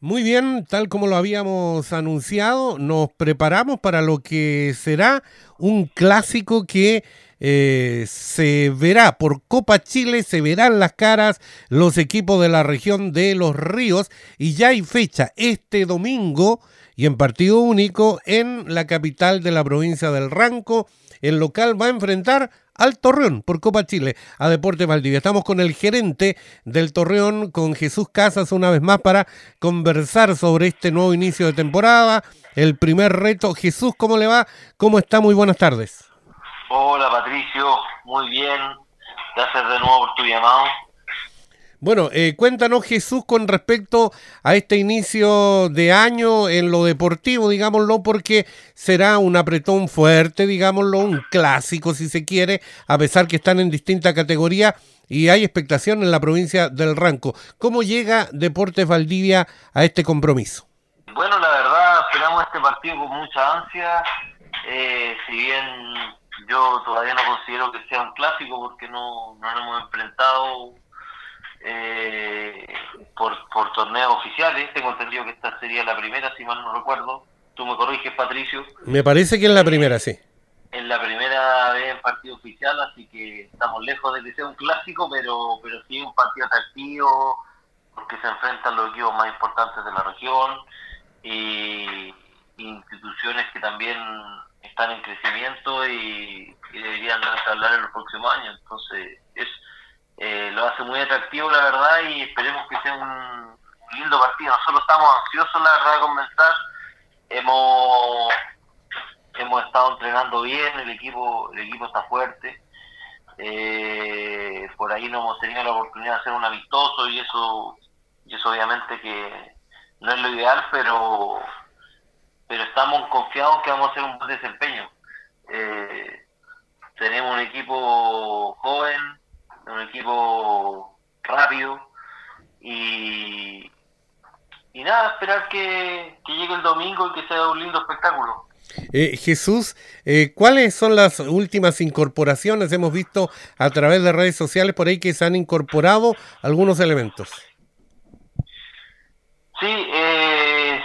Muy bien, tal como lo habíamos anunciado, nos preparamos para lo que será un clásico que eh, se verá por Copa Chile, se verán las caras los equipos de la región de los ríos y ya hay fecha este domingo y en partido único en la capital de la provincia del Ranco. El local va a enfrentar al Torreón por Copa Chile, a Deporte Valdivia. Estamos con el gerente del Torreón, con Jesús Casas, una vez más para conversar sobre este nuevo inicio de temporada, el primer reto. Jesús, ¿cómo le va? ¿Cómo está? Muy buenas tardes. Hola Patricio, muy bien. Gracias de nuevo por tu llamado. Bueno, eh, cuéntanos Jesús con respecto a este inicio de año en lo deportivo, digámoslo, porque será un apretón fuerte, digámoslo, un clásico si se quiere, a pesar que están en distintas categorías y hay expectación en la provincia del Ranco. ¿Cómo llega Deportes Valdivia a este compromiso? Bueno, la verdad, esperamos este partido con mucha ansia, eh, si bien yo todavía no considero que sea un clásico porque no, no nos hemos enfrentado eh, por, por torneos oficiales. Tengo entendido que esta sería la primera, si mal no recuerdo. Tú me corriges, Patricio. Me parece que es la primera, sí. Es la primera vez en partido oficial, así que estamos lejos de que sea un clásico, pero, pero sí un partido atractivo, porque se enfrentan los equipos más importantes de la región y instituciones que también están en crecimiento y, deberían hablar en los próximos años. Entonces, es eh, lo hace muy atractivo, la verdad, y esperemos que sea un lindo partido. Nosotros estamos ansiosos, la verdad, de comenzar. Hemos, hemos estado entrenando bien, el equipo, el equipo está fuerte. Eh, por ahí no hemos tenido la oportunidad de hacer un amistoso y eso, y eso obviamente que no es lo ideal, pero pero estamos confiados que vamos a hacer un buen desempeño. Eh, tenemos un equipo joven, un equipo rápido y, y nada, esperar que, llegue el domingo y que sea un lindo espectáculo. Eh, Jesús, eh, ¿cuáles son las últimas incorporaciones? Hemos visto a través de redes sociales por ahí que se han incorporado algunos elementos. Sí, eh,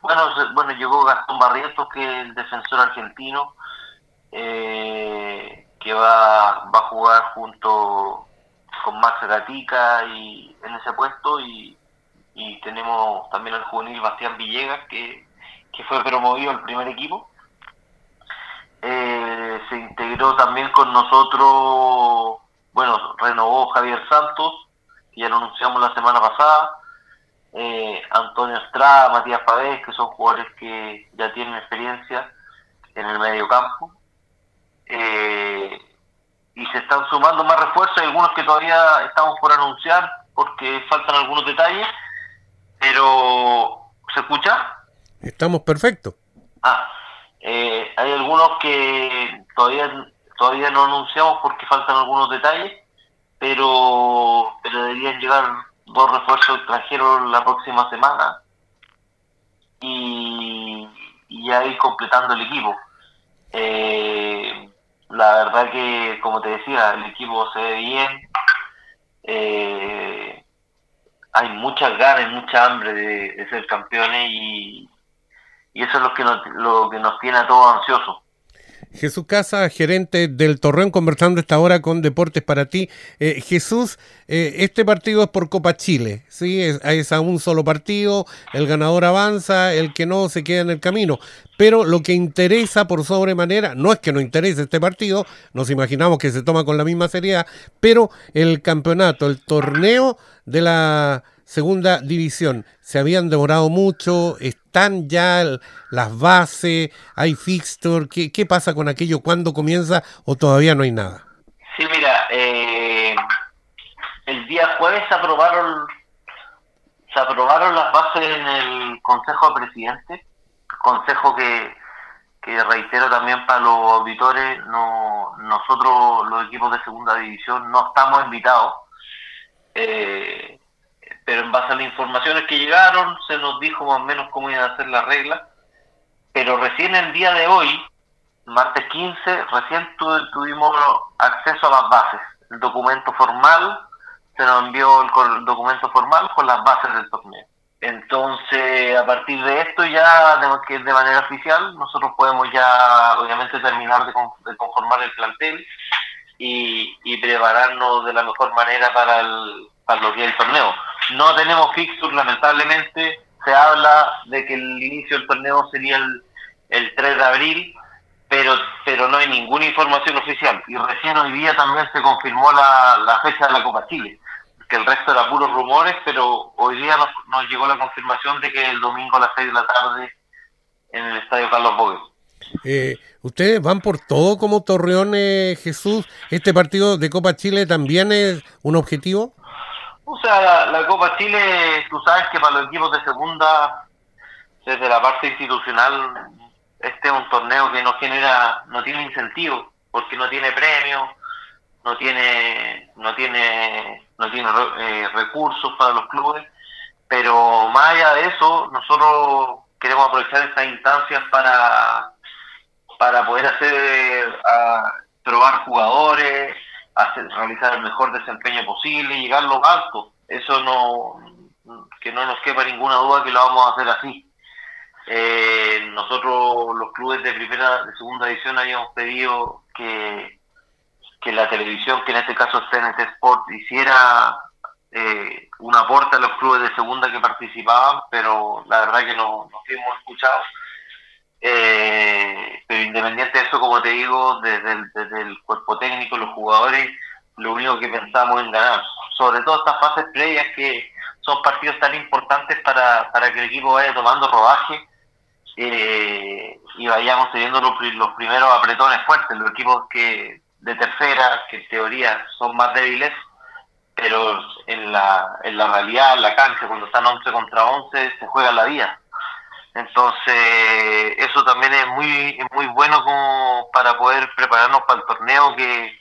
bueno, bueno, llegó Gastón Barrientos, que es el defensor argentino, eh, que va, va a jugar junto con Max Gatica y en ese puesto y, tenemos también al juvenil Bastián Villegas que, fue promovido al primer equipo. Eh, se integró también con nosotros, bueno, renovó Javier Santos, que ya lo anunciamos la semana pasada eh, Antonio Estrada, Matías Pavés, que son jugadores que ya tienen experiencia en el medio campo. Eh, y se están sumando más refuerzos, hay algunos que todavía estamos por anunciar porque faltan algunos detalles, pero ¿se escucha? Estamos perfectos. Ah, eh, hay algunos que todavía todavía no anunciamos porque faltan algunos detalles, pero, pero deberían llegar dos refuerzos extranjeros la próxima semana y, y ya ir completando el equipo. Eh, la verdad que, como te decía, el equipo se ve bien. Eh, hay muchas ganas, mucha hambre de, ser campeones y, y, eso es lo que nos, lo que nos tiene a todos ansiosos. Jesús Casa, gerente del Torreón, conversando esta hora con Deportes para ti. Eh, Jesús, eh, este partido es por Copa Chile, ¿sí? Es, a un solo partido, el ganador avanza, el que no se queda en el camino. Pero lo que interesa por sobremanera, no es que no interese este partido, nos imaginamos que se toma con la misma seriedad, pero el campeonato, el torneo de la segunda división. Se habían demorado mucho, están ya las bases, hay fixture. ¿Qué, ¿Qué pasa con aquello? ¿Cuándo comienza o todavía no hay nada? Sí, mira, eh, el día jueves se aprobaron, se aprobaron las bases en el Consejo de Presidentes, consejo que, que reitero también para los auditores, no, nosotros los equipos de segunda división no estamos invitados. Eh, pero en base a las informaciones que llegaron se nos dijo más o menos cómo iban a ser las reglas, pero recién el día de hoy, martes 15, recién tuvimos acceso a las bases, el documento formal, se nos envió el, documento formal con las bases del torneo. Entonces, a partir de esto ya, que de manera oficial, nosotros podemos ya, obviamente, terminar de, conformar el plantel y, y, prepararnos de la mejor manera para, el, para lo que es el torneo. No tenemos fixture, lamentablemente. Se habla de que el inicio del torneo sería el, el 3 de abril, pero pero no hay ninguna información oficial. Y recién hoy día también se confirmó la, la fecha de la Copa Chile que el resto era puros rumores, pero hoy día nos, llegó la confirmación de que el domingo a las 6 de la tarde en el Estadio Carlos Bogue. Eh, ¿Ustedes van por todo como Torreón eh, Jesús? ¿Este partido de Copa Chile también es un objetivo? O sea, la, Copa Chile, tú sabes que para los equipos de segunda, desde la parte institucional, este es un torneo que no genera, no tiene incentivo, porque no tiene premios, no tiene, no tiene no tiene eh, recursos para los clubes, pero más allá de eso, nosotros queremos aprovechar estas instancias para, para poder hacer, probar jugadores, hacer, realizar el mejor desempeño posible y llegar lo alto. Eso no, que no nos quepa ninguna duda que lo vamos a hacer así. Eh, nosotros, los clubes de primera, de segunda edición, habíamos pedido que que la televisión, que en este caso TNT Sport, hiciera eh, un aporte a los clubes de segunda que participaban, pero la verdad que no, nos hemos escuchado. Eh, pero independiente de eso, como te digo, desde el, cuerpo técnico, los jugadores, lo único que pensamos es ganar. Sobre todo estas fases previas que son partidos tan importantes para, para que el equipo vaya tomando rodaje eh, y vayamos teniendo los, los primeros apretones fuertes, los equipos que de tercera, que en teoría son más débiles, pero en la, en la realidad, en la cancha, cuando están 11 contra 11, se juega la vida. Entonces, eso también es muy, muy bueno como para poder prepararnos para el torneo que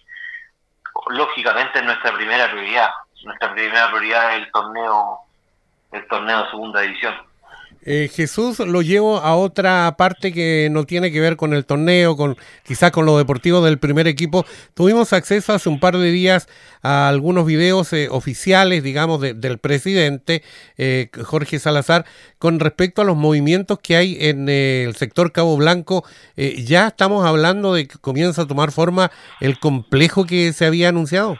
lógicamente es nuestra primera prioridad. Nuestra primera prioridad es el torneo, el torneo de segunda división. Eh, Jesús lo llevo a otra parte que no tiene que ver con el torneo, con quizás con lo deportivo del primer equipo. Tuvimos acceso hace un par de días a algunos videos eh, oficiales, digamos, del presidente eh, Jorge Salazar con respecto a los movimientos que hay en el sector Cabo Blanco. ya estamos hablando de que comienza a tomar forma el complejo que se había anunciado.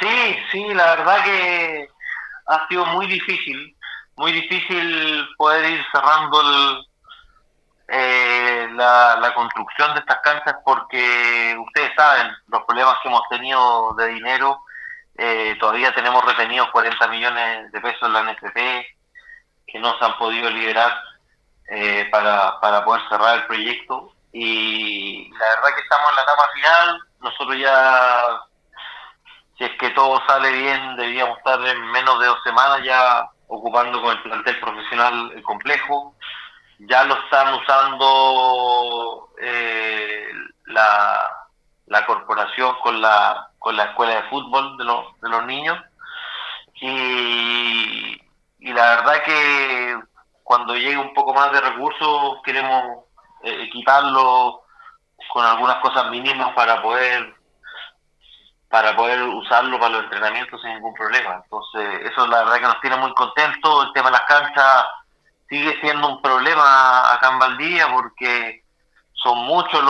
Sí, sí, la verdad que ha sido muy difícil muy difícil poder ir cerrando el, eh, la, construcción de estas canchas porque ustedes saben los problemas que hemos tenido de dinero. Eh, todavía tenemos retenidos 40 millones de pesos en la NFP que no se han podido liberar eh, para, para poder cerrar el proyecto. Y la verdad que estamos en la etapa final. Nosotros ya, si es que todo sale bien, deberíamos estar en menos de dos semanas ya ocupando con el plantel profesional el complejo. Ya lo están usando eh, la, la corporación con la, con la escuela de fútbol de, los de los niños. Y, y la verdad que cuando llegue un poco más de recursos queremos eh, equiparlo con algunas cosas mínimas para poder para poder usarlo para los entrenamientos sin ningún problema. Entonces, eso la verdad que nos tiene muy contentos. El tema de las canchas sigue siendo un problema acá en Valdivia porque son muchos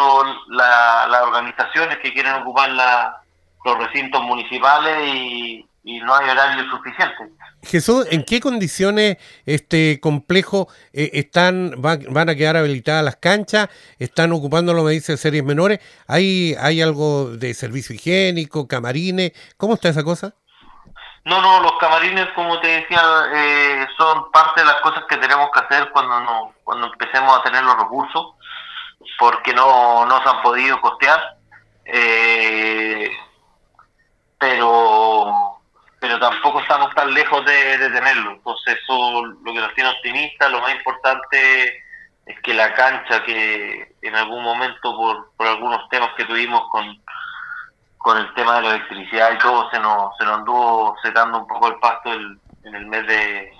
las organizaciones que quieren ocupar los recintos municipales y, y no hay horario suficiente. Jesús, ¿en qué condiciones este complejo eh, están van, a quedar habilitadas las canchas? ¿Están ocupándolo, me dice, series menores? ¿Hay, ¿Hay algo de servicio higiénico, camarines? ¿Cómo está esa cosa? No, no, los camarines, como te decía, eh, son parte de las cosas que tenemos que hacer cuando no, cuando empecemos a tener los recursos, porque no, no se han podido costear. Eh, pero pero tampoco estamos tan lejos de, tenerlo. Entonces eso lo que nos tiene optimistas, lo más importante es que la cancha que en algún momento por, por algunos temas que tuvimos con, con el tema de la electricidad y todo se nos, se nos anduvo secando un poco el pasto en el mes de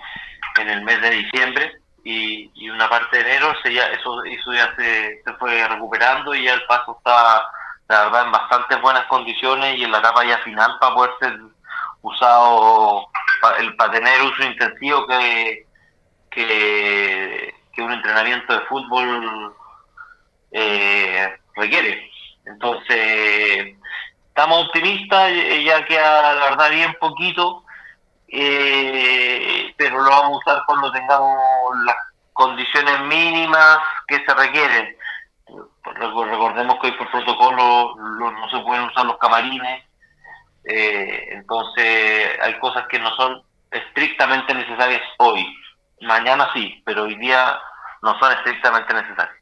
en el mes de diciembre y, y una parte de enero se ya, eso, eso ya se, se fue recuperando y ya el paso está la verdad en bastante buenas condiciones y en la etapa ya final para poder ser usado para tener uso intensivo que, que, un entrenamiento de fútbol eh, requiere. Entonces, estamos optimistas, ya queda la verdad bien poquito, eh, pero lo vamos a usar cuando tengamos las condiciones mínimas que se requieren. Recordemos que hoy por protocolo no se pueden usar los camarines, eh, entonces hay cosas que no son estrictamente necesarias hoy. Mañana sí, pero hoy día no son estrictamente necesarias.